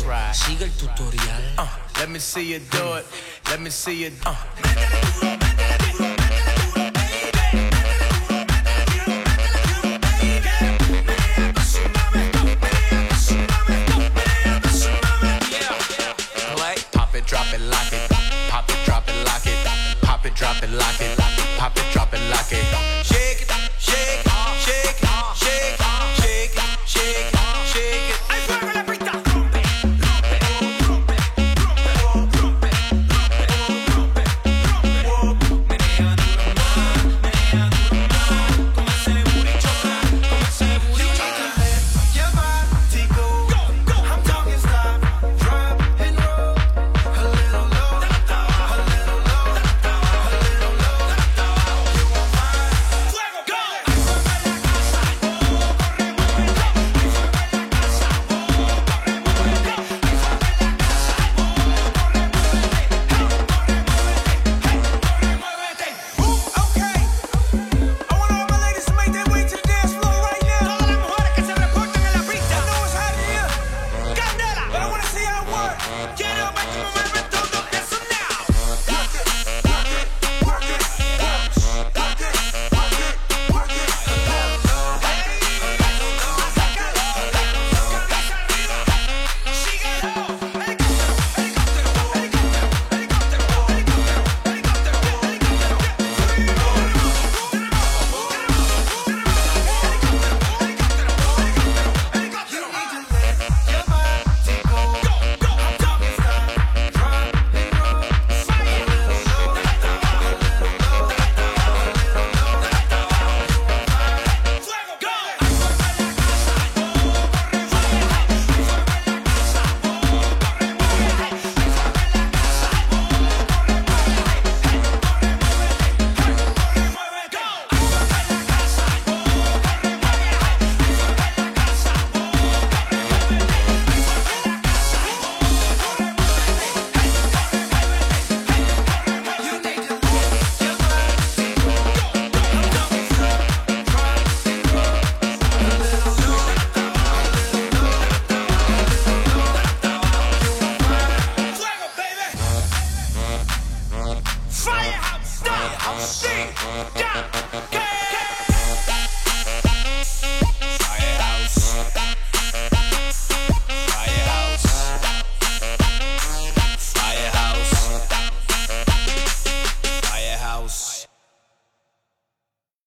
paso. Sigue el tutorial. Uh, let me see you do it. Let me see you. Uh. it. Drop it, lock it, pop it, drop it, lock it, pop it, drop it, lock it. Bye. Firehouse, stop, shit, yeah,